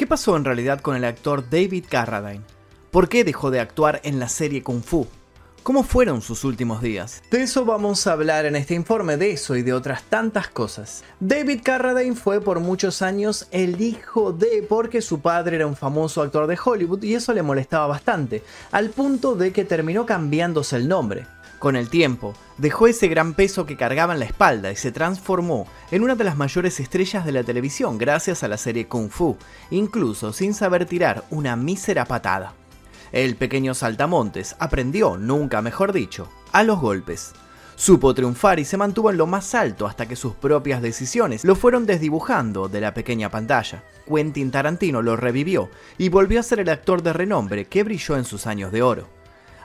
¿Qué pasó en realidad con el actor David Carradine? ¿Por qué dejó de actuar en la serie Kung Fu? ¿Cómo fueron sus últimos días? De eso vamos a hablar en este informe, de eso y de otras tantas cosas. David Carradine fue por muchos años el hijo de, porque su padre era un famoso actor de Hollywood y eso le molestaba bastante, al punto de que terminó cambiándose el nombre. Con el tiempo, dejó ese gran peso que cargaba en la espalda y se transformó en una de las mayores estrellas de la televisión gracias a la serie Kung Fu, incluso sin saber tirar una mísera patada. El pequeño saltamontes aprendió, nunca mejor dicho, a los golpes. Supo triunfar y se mantuvo en lo más alto hasta que sus propias decisiones lo fueron desdibujando de la pequeña pantalla. Quentin Tarantino lo revivió y volvió a ser el actor de renombre que brilló en sus años de oro.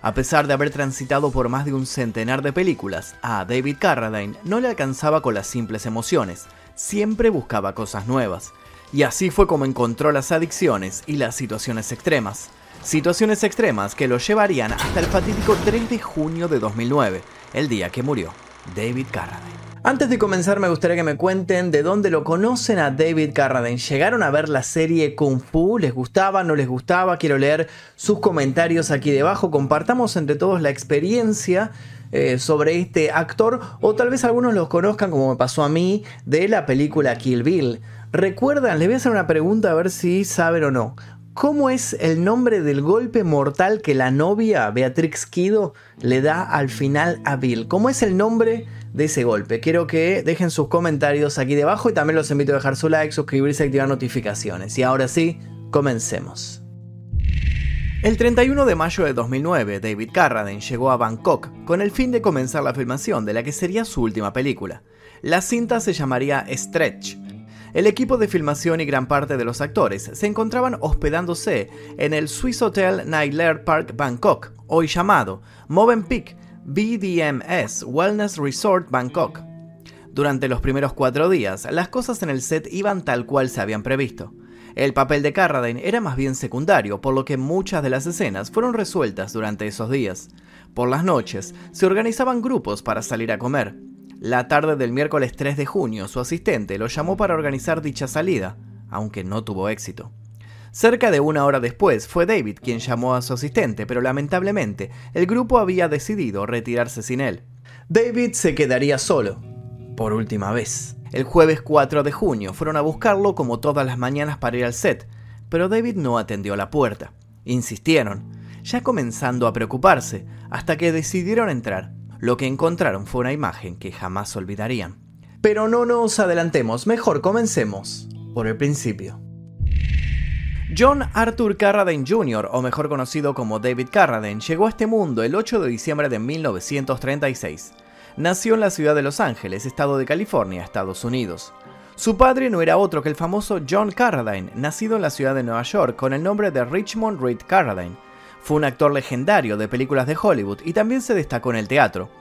A pesar de haber transitado por más de un centenar de películas, a David Carradine no le alcanzaba con las simples emociones, siempre buscaba cosas nuevas. Y así fue como encontró las adicciones y las situaciones extremas. Situaciones extremas que lo llevarían hasta el fatídico 3 de junio de 2009, el día que murió David Carradine. Antes de comenzar me gustaría que me cuenten de dónde lo conocen a David Carradine. ¿Llegaron a ver la serie Kung Fu? ¿Les gustaba? ¿No les gustaba? Quiero leer sus comentarios aquí debajo. Compartamos entre todos la experiencia eh, sobre este actor o tal vez algunos los conozcan como me pasó a mí de la película Kill Bill. ¿Recuerdan? Les voy a hacer una pregunta a ver si saben o no. ¿Cómo es el nombre del golpe mortal que la novia, Beatrix Kido, le da al final a Bill? ¿Cómo es el nombre de ese golpe? Quiero que dejen sus comentarios aquí debajo y también los invito a dejar su like, suscribirse y activar notificaciones. Y ahora sí, comencemos. El 31 de mayo de 2009, David Carradine llegó a Bangkok con el fin de comenzar la filmación de la que sería su última película. La cinta se llamaría Stretch el equipo de filmación y gran parte de los actores se encontraban hospedándose en el Swiss Hotel Nightler Park Bangkok, hoy llamado Movenpick BDMS Wellness Resort Bangkok. Durante los primeros cuatro días, las cosas en el set iban tal cual se habían previsto. El papel de Carradine era más bien secundario, por lo que muchas de las escenas fueron resueltas durante esos días. Por las noches, se organizaban grupos para salir a comer. La tarde del miércoles 3 de junio, su asistente lo llamó para organizar dicha salida, aunque no tuvo éxito. Cerca de una hora después fue David quien llamó a su asistente, pero lamentablemente el grupo había decidido retirarse sin él. David se quedaría solo, por última vez. El jueves 4 de junio fueron a buscarlo como todas las mañanas para ir al set, pero David no atendió la puerta. Insistieron, ya comenzando a preocuparse, hasta que decidieron entrar. Lo que encontraron fue una imagen que jamás olvidarían. Pero no nos adelantemos, mejor comencemos por el principio. John Arthur Carradine Jr., o mejor conocido como David Carradine, llegó a este mundo el 8 de diciembre de 1936. Nació en la ciudad de Los Ángeles, estado de California, Estados Unidos. Su padre no era otro que el famoso John Carradine, nacido en la ciudad de Nueva York con el nombre de Richmond Reed Carradine, fue un actor legendario de películas de Hollywood y también se destacó en el teatro.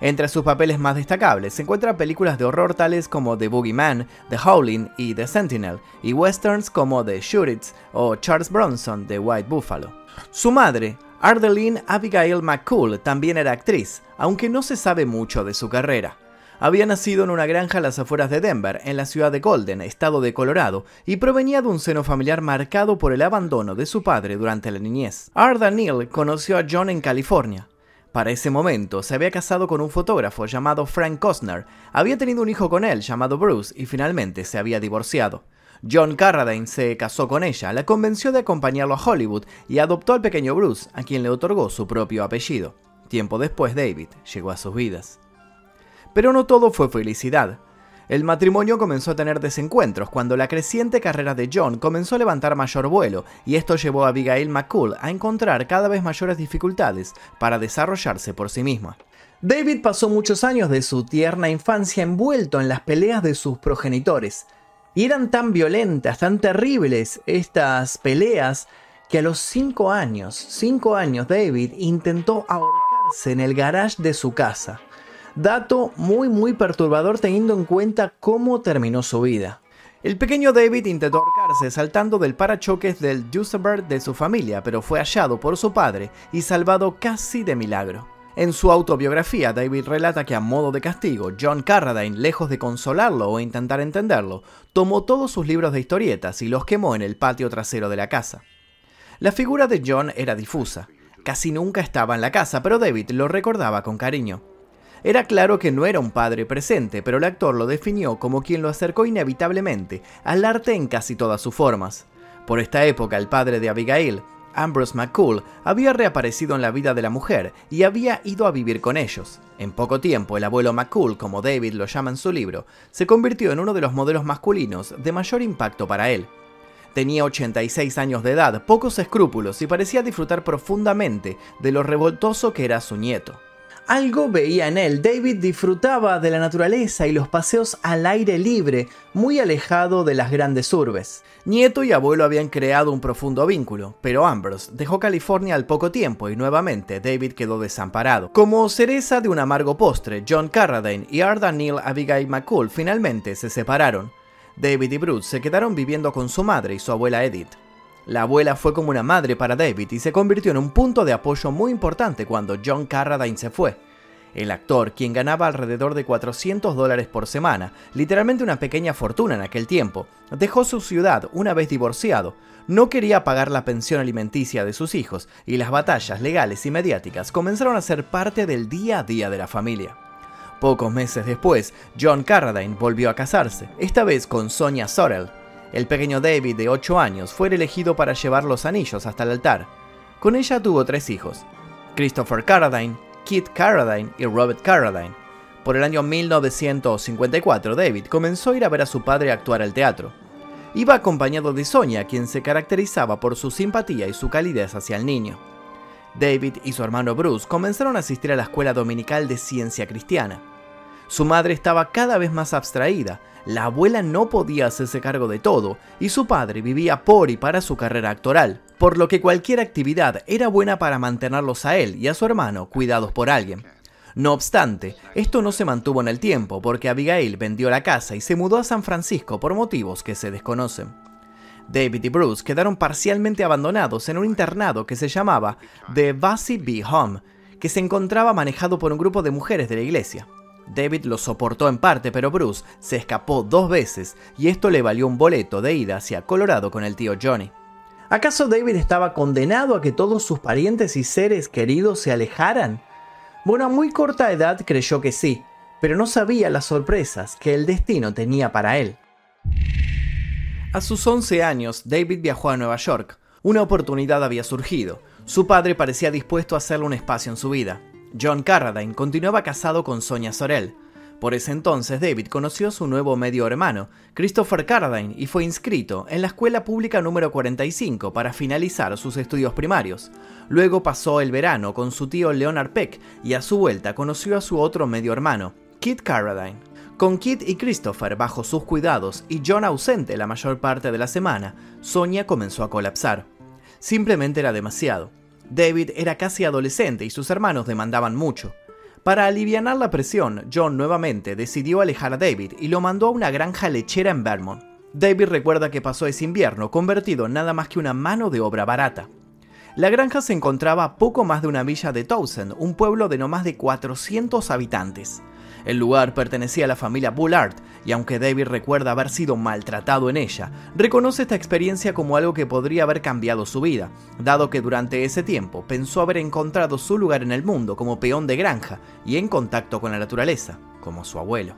Entre sus papeles más destacables se encuentran películas de horror tales como The Boogeyman, The Howling y The Sentinel, y westerns como The Shoots o Charles Bronson de White Buffalo. Su madre, Ardeline Abigail McCool, también era actriz, aunque no se sabe mucho de su carrera. Había nacido en una granja a las afueras de Denver, en la ciudad de Golden, estado de Colorado, y provenía de un seno familiar marcado por el abandono de su padre durante la niñez. Arda Neal conoció a John en California. Para ese momento se había casado con un fotógrafo llamado Frank Costner, había tenido un hijo con él llamado Bruce y finalmente se había divorciado. John Carradine se casó con ella, la convenció de acompañarlo a Hollywood y adoptó al pequeño Bruce, a quien le otorgó su propio apellido. Tiempo después David llegó a sus vidas. Pero no todo fue felicidad. El matrimonio comenzó a tener desencuentros cuando la creciente carrera de John comenzó a levantar mayor vuelo, y esto llevó a Abigail McCool a encontrar cada vez mayores dificultades para desarrollarse por sí misma. David pasó muchos años de su tierna infancia envuelto en las peleas de sus progenitores, y eran tan violentas, tan terribles estas peleas, que a los 5 años, 5 años David intentó ahorcarse en el garage de su casa. Dato muy muy perturbador teniendo en cuenta cómo terminó su vida. El pequeño David intentó ahorcarse saltando del parachoques del Duesenberg de su familia, pero fue hallado por su padre y salvado casi de milagro. En su autobiografía, David relata que a modo de castigo, John Carradine, lejos de consolarlo o intentar entenderlo, tomó todos sus libros de historietas y los quemó en el patio trasero de la casa. La figura de John era difusa. Casi nunca estaba en la casa, pero David lo recordaba con cariño. Era claro que no era un padre presente, pero el actor lo definió como quien lo acercó inevitablemente al arte en casi todas sus formas. Por esta época, el padre de Abigail Ambrose McCool había reaparecido en la vida de la mujer y había ido a vivir con ellos. En poco tiempo, el abuelo McCool, como David lo llama en su libro, se convirtió en uno de los modelos masculinos de mayor impacto para él. Tenía 86 años de edad, pocos escrúpulos y parecía disfrutar profundamente de lo revoltoso que era su nieto. Algo veía en él. David disfrutaba de la naturaleza y los paseos al aire libre, muy alejado de las grandes urbes. Nieto y abuelo habían creado un profundo vínculo, pero Ambrose dejó California al poco tiempo y nuevamente David quedó desamparado. Como cereza de un amargo postre, John Carradine y Arda Neil Abigail McCool finalmente se separaron. David y Bruce se quedaron viviendo con su madre y su abuela Edith. La abuela fue como una madre para David y se convirtió en un punto de apoyo muy importante cuando John Carradine se fue. El actor, quien ganaba alrededor de 400 dólares por semana, literalmente una pequeña fortuna en aquel tiempo, dejó su ciudad una vez divorciado. No quería pagar la pensión alimenticia de sus hijos y las batallas legales y mediáticas comenzaron a ser parte del día a día de la familia. Pocos meses después, John Carradine volvió a casarse, esta vez con Sonia Sorrell, el pequeño David, de 8 años, fue elegido para llevar los anillos hasta el altar. Con ella tuvo tres hijos, Christopher Carradine, Kit Carradine y Robert Carradine. Por el año 1954, David comenzó a ir a ver a su padre actuar al teatro. Iba acompañado de Sonia, quien se caracterizaba por su simpatía y su calidez hacia el niño. David y su hermano Bruce comenzaron a asistir a la escuela dominical de ciencia cristiana. Su madre estaba cada vez más abstraída la abuela no podía hacerse cargo de todo y su padre vivía por y para su carrera actoral, por lo que cualquier actividad era buena para mantenerlos a él y a su hermano cuidados por alguien. No obstante, esto no se mantuvo en el tiempo porque Abigail vendió la casa y se mudó a San Francisco por motivos que se desconocen. David y Bruce quedaron parcialmente abandonados en un internado que se llamaba The Bassy Bee Home, que se encontraba manejado por un grupo de mujeres de la iglesia. David lo soportó en parte, pero Bruce se escapó dos veces y esto le valió un boleto de ida hacia Colorado con el tío Johnny. ¿Acaso David estaba condenado a que todos sus parientes y seres queridos se alejaran? Bueno, a muy corta edad creyó que sí, pero no sabía las sorpresas que el destino tenía para él. A sus 11 años, David viajó a Nueva York. Una oportunidad había surgido. Su padre parecía dispuesto a hacerle un espacio en su vida. John Carradine continuaba casado con Sonia Sorel. Por ese entonces David conoció a su nuevo medio hermano, Christopher Carradine, y fue inscrito en la escuela pública número 45 para finalizar sus estudios primarios. Luego pasó el verano con su tío Leonard Peck y a su vuelta conoció a su otro medio hermano, Kit Carradine. Con Kit y Christopher bajo sus cuidados y John ausente la mayor parte de la semana, Sonia comenzó a colapsar. Simplemente era demasiado. David era casi adolescente y sus hermanos demandaban mucho. Para aliviar la presión, John nuevamente decidió alejar a David y lo mandó a una granja lechera en Vermont. David recuerda que pasó ese invierno convertido en nada más que una mano de obra barata. La granja se encontraba a poco más de una milla de Towson, un pueblo de no más de 400 habitantes. El lugar pertenecía a la familia Bullard, y aunque David recuerda haber sido maltratado en ella, reconoce esta experiencia como algo que podría haber cambiado su vida, dado que durante ese tiempo pensó haber encontrado su lugar en el mundo como peón de granja y en contacto con la naturaleza, como su abuelo.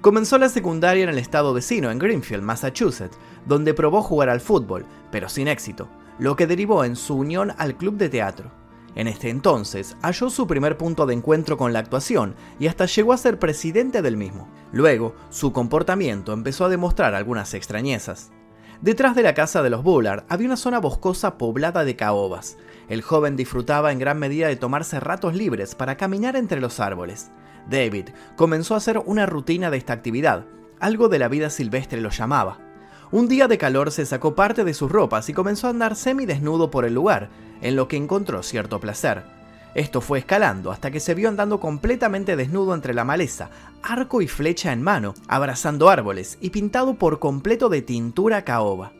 Comenzó la secundaria en el estado vecino, en Greenfield, Massachusetts, donde probó jugar al fútbol, pero sin éxito, lo que derivó en su unión al club de teatro. En este entonces halló su primer punto de encuentro con la actuación y hasta llegó a ser presidente del mismo. Luego, su comportamiento empezó a demostrar algunas extrañezas. Detrás de la casa de los Bullard había una zona boscosa poblada de caobas. El joven disfrutaba en gran medida de tomarse ratos libres para caminar entre los árboles. David comenzó a hacer una rutina de esta actividad, algo de la vida silvestre lo llamaba. Un día de calor se sacó parte de sus ropas y comenzó a andar semidesnudo por el lugar, en lo que encontró cierto placer. Esto fue escalando hasta que se vio andando completamente desnudo entre la maleza, arco y flecha en mano, abrazando árboles y pintado por completo de tintura caoba.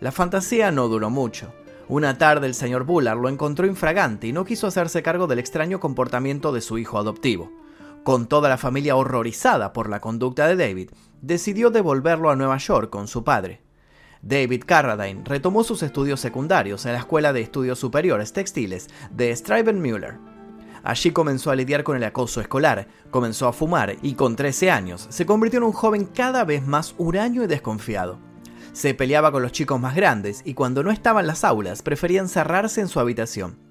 La fantasía no duró mucho. Una tarde el señor Bullard lo encontró infragante y no quiso hacerse cargo del extraño comportamiento de su hijo adoptivo. Con toda la familia horrorizada por la conducta de David, decidió devolverlo a Nueva York con su padre. David Carradine retomó sus estudios secundarios en la Escuela de Estudios Superiores Textiles de Müller. Allí comenzó a lidiar con el acoso escolar, comenzó a fumar y con 13 años se convirtió en un joven cada vez más huraño y desconfiado. Se peleaba con los chicos más grandes y cuando no estaban las aulas prefería encerrarse en su habitación.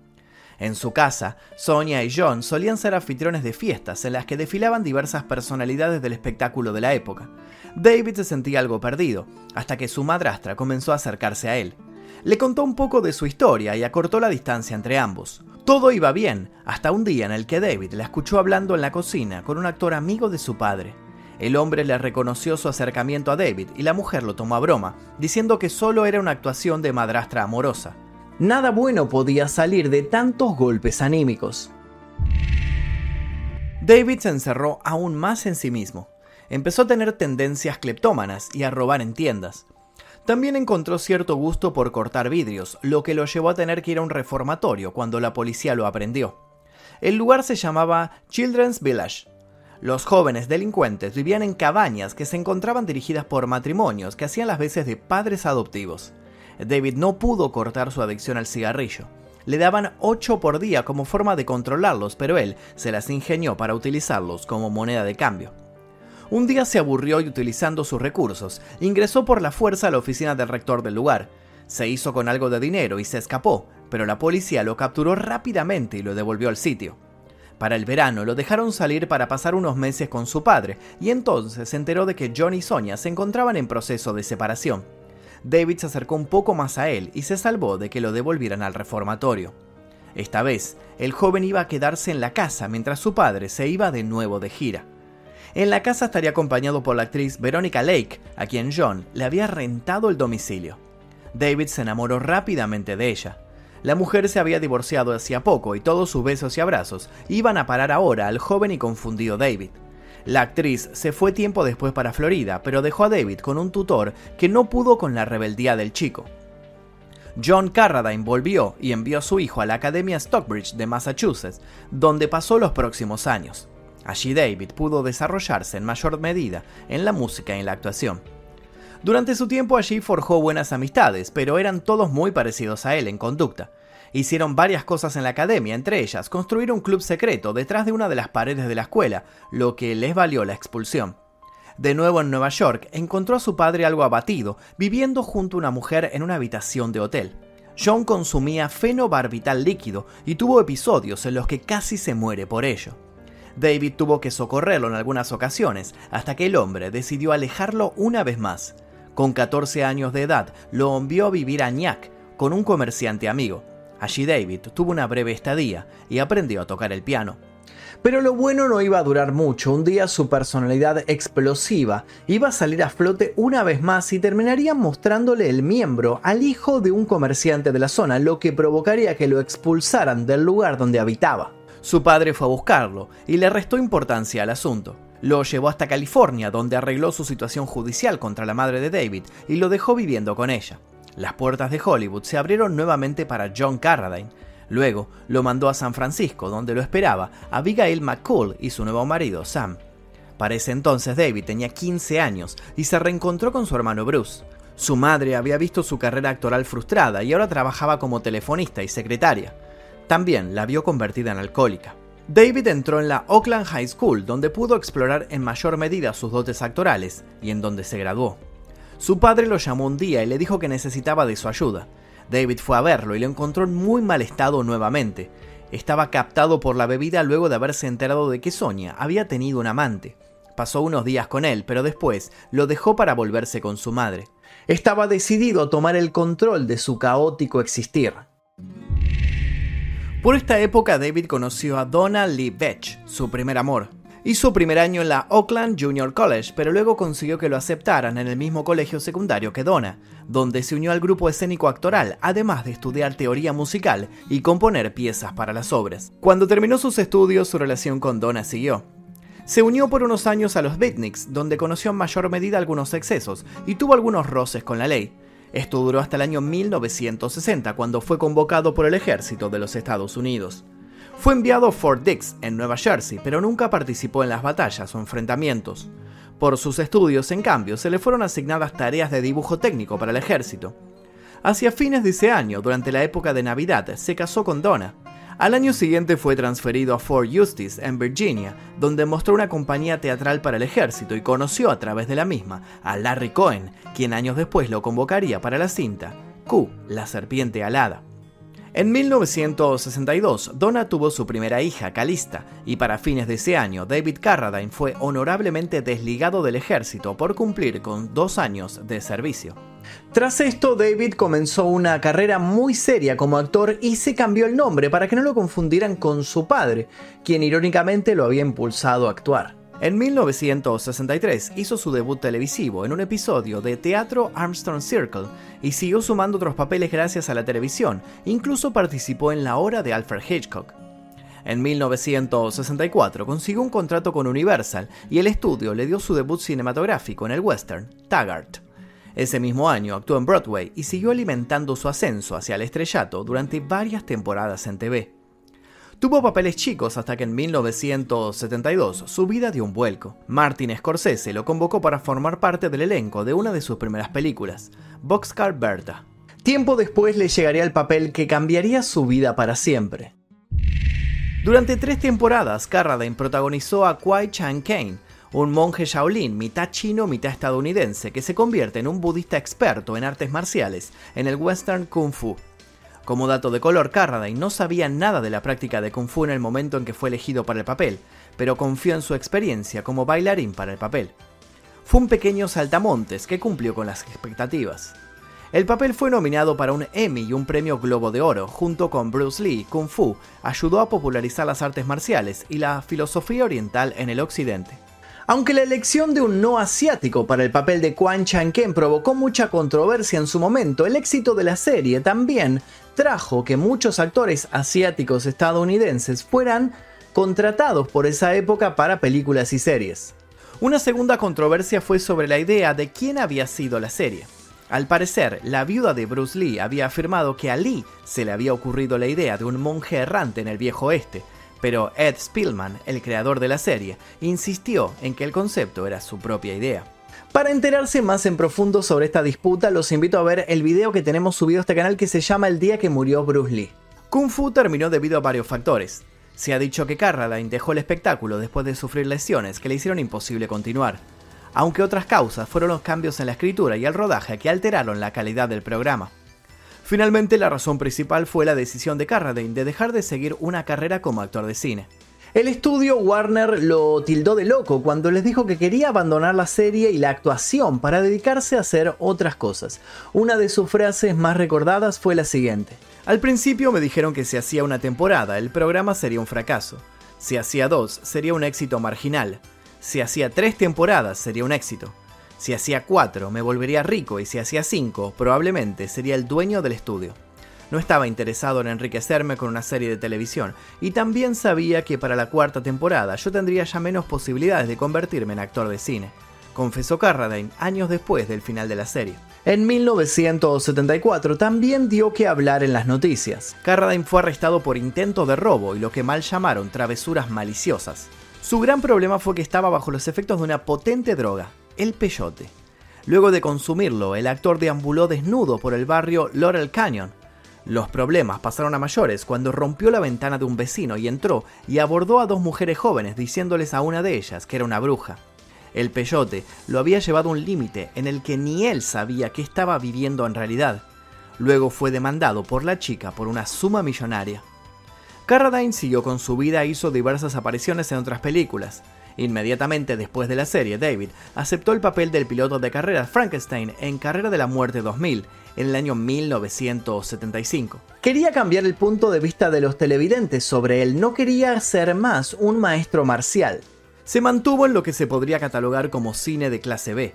En su casa, Sonia y John solían ser anfitriones de fiestas en las que desfilaban diversas personalidades del espectáculo de la época. David se sentía algo perdido, hasta que su madrastra comenzó a acercarse a él. Le contó un poco de su historia y acortó la distancia entre ambos. Todo iba bien, hasta un día en el que David la escuchó hablando en la cocina con un actor amigo de su padre. El hombre le reconoció su acercamiento a David y la mujer lo tomó a broma, diciendo que solo era una actuación de madrastra amorosa. Nada bueno podía salir de tantos golpes anímicos. David se encerró aún más en sí mismo. Empezó a tener tendencias cleptómanas y a robar en tiendas. También encontró cierto gusto por cortar vidrios, lo que lo llevó a tener que ir a un reformatorio cuando la policía lo aprendió. El lugar se llamaba Children's Village. Los jóvenes delincuentes vivían en cabañas que se encontraban dirigidas por matrimonios que hacían las veces de padres adoptivos. David no pudo cortar su adicción al cigarrillo. Le daban 8 por día como forma de controlarlos, pero él se las ingenió para utilizarlos como moneda de cambio. Un día se aburrió y utilizando sus recursos, ingresó por la fuerza a la oficina del rector del lugar. Se hizo con algo de dinero y se escapó, pero la policía lo capturó rápidamente y lo devolvió al sitio. Para el verano lo dejaron salir para pasar unos meses con su padre, y entonces se enteró de que John y Sonia se encontraban en proceso de separación. David se acercó un poco más a él y se salvó de que lo devolvieran al reformatorio. Esta vez, el joven iba a quedarse en la casa mientras su padre se iba de nuevo de gira. En la casa estaría acompañado por la actriz Veronica Lake, a quien John le había rentado el domicilio. David se enamoró rápidamente de ella. La mujer se había divorciado hacía poco y todos sus besos y abrazos iban a parar ahora al joven y confundido David. La actriz se fue tiempo después para Florida, pero dejó a David con un tutor que no pudo con la rebeldía del chico. John Carradine volvió y envió a su hijo a la Academia Stockbridge de Massachusetts, donde pasó los próximos años. Allí David pudo desarrollarse en mayor medida en la música y en la actuación. Durante su tiempo allí forjó buenas amistades, pero eran todos muy parecidos a él en conducta. Hicieron varias cosas en la academia, entre ellas construir un club secreto detrás de una de las paredes de la escuela, lo que les valió la expulsión. De nuevo en Nueva York, encontró a su padre algo abatido, viviendo junto a una mujer en una habitación de hotel. John consumía fenobarbital líquido y tuvo episodios en los que casi se muere por ello. David tuvo que socorrerlo en algunas ocasiones, hasta que el hombre decidió alejarlo una vez más. Con 14 años de edad, lo envió a vivir a Ñac con un comerciante amigo. Allí David tuvo una breve estadía y aprendió a tocar el piano. Pero lo bueno no iba a durar mucho, un día su personalidad explosiva iba a salir a flote una vez más y terminaría mostrándole el miembro al hijo de un comerciante de la zona, lo que provocaría que lo expulsaran del lugar donde habitaba. Su padre fue a buscarlo y le restó importancia al asunto. Lo llevó hasta California, donde arregló su situación judicial contra la madre de David y lo dejó viviendo con ella. Las puertas de Hollywood se abrieron nuevamente para John Carradine. Luego lo mandó a San Francisco, donde lo esperaba Abigail McCool y su nuevo marido, Sam. Para ese entonces David tenía 15 años y se reencontró con su hermano Bruce. Su madre había visto su carrera actoral frustrada y ahora trabajaba como telefonista y secretaria. También la vio convertida en alcohólica. David entró en la Oakland High School, donde pudo explorar en mayor medida sus dotes actorales y en donde se graduó. Su padre lo llamó un día y le dijo que necesitaba de su ayuda. David fue a verlo y lo encontró en muy mal estado nuevamente. Estaba captado por la bebida luego de haberse enterado de que Sonia había tenido un amante. Pasó unos días con él, pero después lo dejó para volverse con su madre. Estaba decidido a tomar el control de su caótico existir. Por esta época David conoció a Donna Lee Vetch, su primer amor. Hizo primer año en la Oakland Junior College, pero luego consiguió que lo aceptaran en el mismo colegio secundario que Donna, donde se unió al grupo escénico actoral, además de estudiar teoría musical y componer piezas para las obras. Cuando terminó sus estudios, su relación con Donna siguió. Se unió por unos años a los Beatniks, donde conoció en mayor medida algunos excesos y tuvo algunos roces con la ley. Esto duró hasta el año 1960, cuando fue convocado por el ejército de los Estados Unidos. Fue enviado a Fort Dix, en Nueva Jersey, pero nunca participó en las batallas o enfrentamientos. Por sus estudios, en cambio, se le fueron asignadas tareas de dibujo técnico para el ejército. Hacia fines de ese año, durante la época de Navidad, se casó con Donna. Al año siguiente fue transferido a Fort Eustis, en Virginia, donde mostró una compañía teatral para el ejército y conoció a través de la misma a Larry Cohen, quien años después lo convocaría para la cinta Q, la serpiente alada. En 1962, Donna tuvo su primera hija, Calista, y para fines de ese año, David Carradine fue honorablemente desligado del ejército por cumplir con dos años de servicio. Tras esto, David comenzó una carrera muy seria como actor y se cambió el nombre para que no lo confundieran con su padre, quien irónicamente lo había impulsado a actuar. En 1963 hizo su debut televisivo en un episodio de Teatro Armstrong Circle y siguió sumando otros papeles gracias a la televisión, incluso participó en La Hora de Alfred Hitchcock. En 1964 consiguió un contrato con Universal y el estudio le dio su debut cinematográfico en el western Taggart. Ese mismo año actuó en Broadway y siguió alimentando su ascenso hacia el estrellato durante varias temporadas en TV. Tuvo papeles chicos hasta que en 1972 su vida dio un vuelco. Martin Scorsese lo convocó para formar parte del elenco de una de sus primeras películas, Boxcar Bertha. Tiempo después le llegaría el papel que cambiaría su vida para siempre. Durante tres temporadas, Carradine protagonizó a Kwai Chang Kane, un monje Shaolin mitad chino, mitad estadounidense, que se convierte en un budista experto en artes marciales en el western kung fu. Como dato de color, Carradine no sabía nada de la práctica de Kung Fu en el momento en que fue elegido para el papel, pero confió en su experiencia como bailarín para el papel. Fue un pequeño saltamontes que cumplió con las expectativas. El papel fue nominado para un Emmy y un premio Globo de Oro. Junto con Bruce Lee, Kung Fu ayudó a popularizar las artes marciales y la filosofía oriental en el occidente. Aunque la elección de un no asiático para el papel de Quan Chan-ken provocó mucha controversia en su momento, el éxito de la serie también trajo que muchos actores asiáticos estadounidenses fueran contratados por esa época para películas y series. Una segunda controversia fue sobre la idea de quién había sido la serie. Al parecer, la viuda de Bruce Lee había afirmado que a Lee se le había ocurrido la idea de un monje errante en el viejo oeste, pero Ed Spielman, el creador de la serie, insistió en que el concepto era su propia idea. Para enterarse más en profundo sobre esta disputa, los invito a ver el video que tenemos subido a este canal que se llama El día que murió Bruce Lee. Kung Fu terminó debido a varios factores. Se ha dicho que Carradine dejó el espectáculo después de sufrir lesiones que le hicieron imposible continuar, aunque otras causas fueron los cambios en la escritura y el rodaje que alteraron la calidad del programa. Finalmente, la razón principal fue la decisión de Carradine de dejar de seguir una carrera como actor de cine. El estudio Warner lo tildó de loco cuando les dijo que quería abandonar la serie y la actuación para dedicarse a hacer otras cosas. Una de sus frases más recordadas fue la siguiente. Al principio me dijeron que si hacía una temporada el programa sería un fracaso. Si hacía dos sería un éxito marginal. Si hacía tres temporadas sería un éxito. Si hacía cuatro, me volvería rico y si hacía cinco, probablemente sería el dueño del estudio. No estaba interesado en enriquecerme con una serie de televisión y también sabía que para la cuarta temporada yo tendría ya menos posibilidades de convertirme en actor de cine, confesó Carradine años después del final de la serie. En 1974 también dio que hablar en las noticias. Carradine fue arrestado por intento de robo y lo que mal llamaron travesuras maliciosas. Su gran problema fue que estaba bajo los efectos de una potente droga, el peyote. Luego de consumirlo, el actor deambuló desnudo por el barrio Laurel Canyon. Los problemas pasaron a mayores cuando rompió la ventana de un vecino y entró y abordó a dos mujeres jóvenes diciéndoles a una de ellas que era una bruja. El peyote lo había llevado a un límite en el que ni él sabía qué estaba viviendo en realidad. Luego fue demandado por la chica por una suma millonaria. Carradine siguió con su vida e hizo diversas apariciones en otras películas. Inmediatamente después de la serie, David aceptó el papel del piloto de carreras Frankenstein en Carrera de la Muerte 2000, en el año 1975. Quería cambiar el punto de vista de los televidentes sobre él, no quería ser más un maestro marcial. Se mantuvo en lo que se podría catalogar como cine de clase B,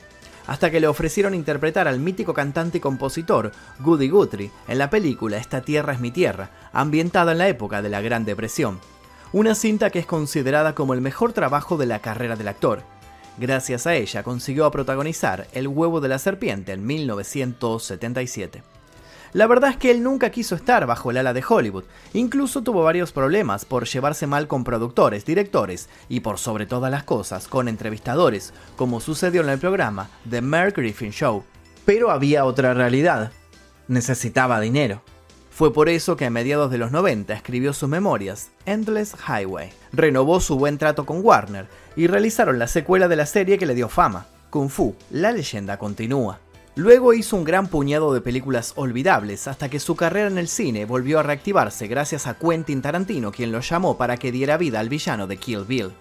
hasta que le ofrecieron interpretar al mítico cantante y compositor Goody Guthrie en la película Esta tierra es mi tierra, ambientada en la época de la Gran Depresión una cinta que es considerada como el mejor trabajo de la carrera del actor. Gracias a ella consiguió protagonizar El huevo de la serpiente en 1977. La verdad es que él nunca quiso estar bajo el ala de Hollywood, incluso tuvo varios problemas por llevarse mal con productores, directores y por sobre todas las cosas con entrevistadores, como sucedió en el programa The Merv Griffin Show. Pero había otra realidad, necesitaba dinero. Fue por eso que a mediados de los 90 escribió sus memorias, Endless Highway. Renovó su buen trato con Warner y realizaron la secuela de la serie que le dio fama, Kung Fu, la leyenda continúa. Luego hizo un gran puñado de películas olvidables hasta que su carrera en el cine volvió a reactivarse gracias a Quentin Tarantino quien lo llamó para que diera vida al villano de Kill Bill.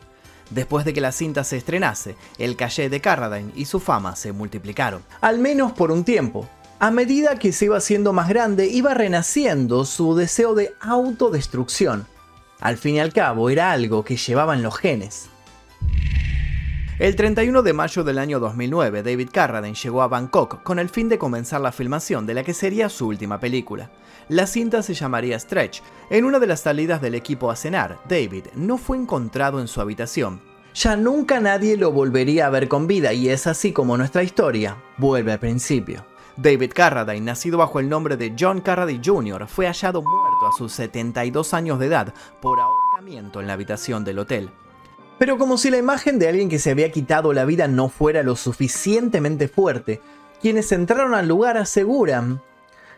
Después de que la cinta se estrenase, el caché de Carradine y su fama se multiplicaron. Al menos por un tiempo. A medida que se iba haciendo más grande, iba renaciendo su deseo de autodestrucción. Al fin y al cabo, era algo que llevaba en los genes. El 31 de mayo del año 2009, David Carradine llegó a Bangkok con el fin de comenzar la filmación de la que sería su última película. La cinta se llamaría Stretch. En una de las salidas del equipo a cenar, David no fue encontrado en su habitación. Ya nunca nadie lo volvería a ver con vida y es así como nuestra historia vuelve al principio. David Carradine, nacido bajo el nombre de John Carradine Jr., fue hallado muerto a sus 72 años de edad por ahorcamiento en la habitación del hotel. Pero como si la imagen de alguien que se había quitado la vida no fuera lo suficientemente fuerte, quienes entraron al lugar aseguran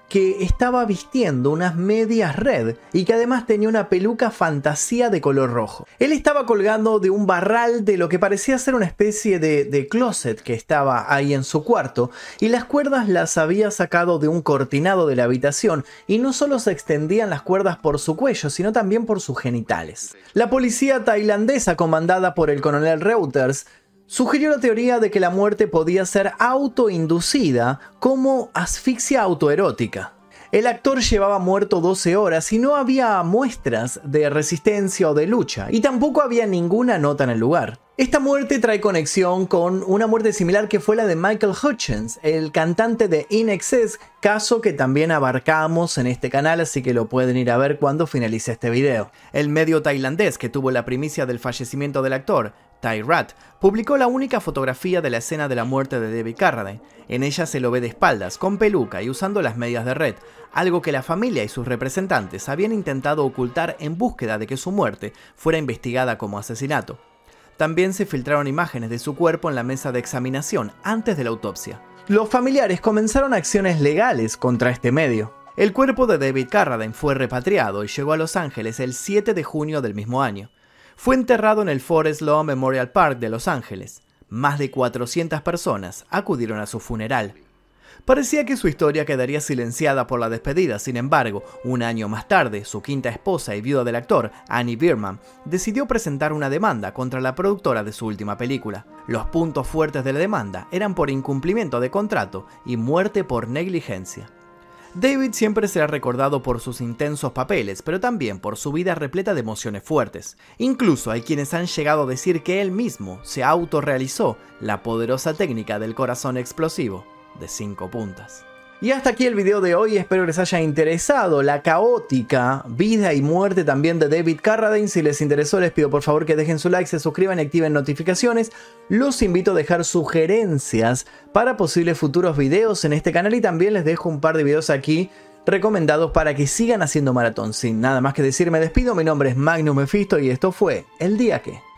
que estaba vistiendo unas medias red y que además tenía una peluca fantasía de color rojo. Él estaba colgando de un barral de lo que parecía ser una especie de, de, closet que estaba ahí en su cuarto y las cuerdas las había sacado de un cortinado de la habitación y no solo se extendían las cuerdas por su cuello sino también por sus genitales. La policía tailandesa comandada por el coronel Reuters sugirió la teoría de que la muerte podía ser autoinducida como asfixia autoerótica. El actor llevaba muerto 12 horas y no había muestras de resistencia o de lucha, y tampoco había ninguna nota en el lugar. Esta muerte trae conexión con una muerte similar que fue la de Michael Hutchins, el cantante de In Excess, caso que también abarcamos en este canal, así que lo pueden ir a ver cuando finalice este video. El medio tailandés que tuvo la primicia del fallecimiento del actor, Ty Rat, publicó la única fotografía de la escena de la muerte de David Carradine. En ella se lo ve de espaldas, con peluca y usando las medias de red, algo que la familia y sus representantes habían intentado ocultar en búsqueda de que su muerte fuera investigada como asesinato. También se filtraron imágenes de su cuerpo en la mesa de examinación antes de la autopsia. Los familiares comenzaron acciones legales contra este medio. El cuerpo de David Carradine fue repatriado y llegó a Los Ángeles el 7 de junio del mismo año. Fue enterrado en el Forest Lawn Memorial Park de Los Ángeles. Más de 400 personas acudieron a su funeral. Parecía que su historia quedaría silenciada por la despedida, sin embargo, un año más tarde, su quinta esposa y viuda del actor, Annie Bierman, decidió presentar una demanda contra la productora de su última película. Los puntos fuertes de la demanda eran por incumplimiento de contrato y muerte por negligencia. David siempre será recordado por sus intensos papeles, pero también por su vida repleta de emociones fuertes. Incluso hay quienes han llegado a decir que él mismo se autorrealizó la poderosa técnica del corazón explosivo de 5 puntas. Y hasta aquí el video de hoy, espero que les haya interesado la caótica vida y muerte también de David Carradine. Si les interesó les pido por favor que dejen su like, se suscriban y activen notificaciones. Los invito a dejar sugerencias para posibles futuros videos en este canal y también les dejo un par de videos aquí recomendados para que sigan haciendo maratón. Sin nada más que decir me despido, mi nombre es Magnus Mephisto y esto fue El Día Que...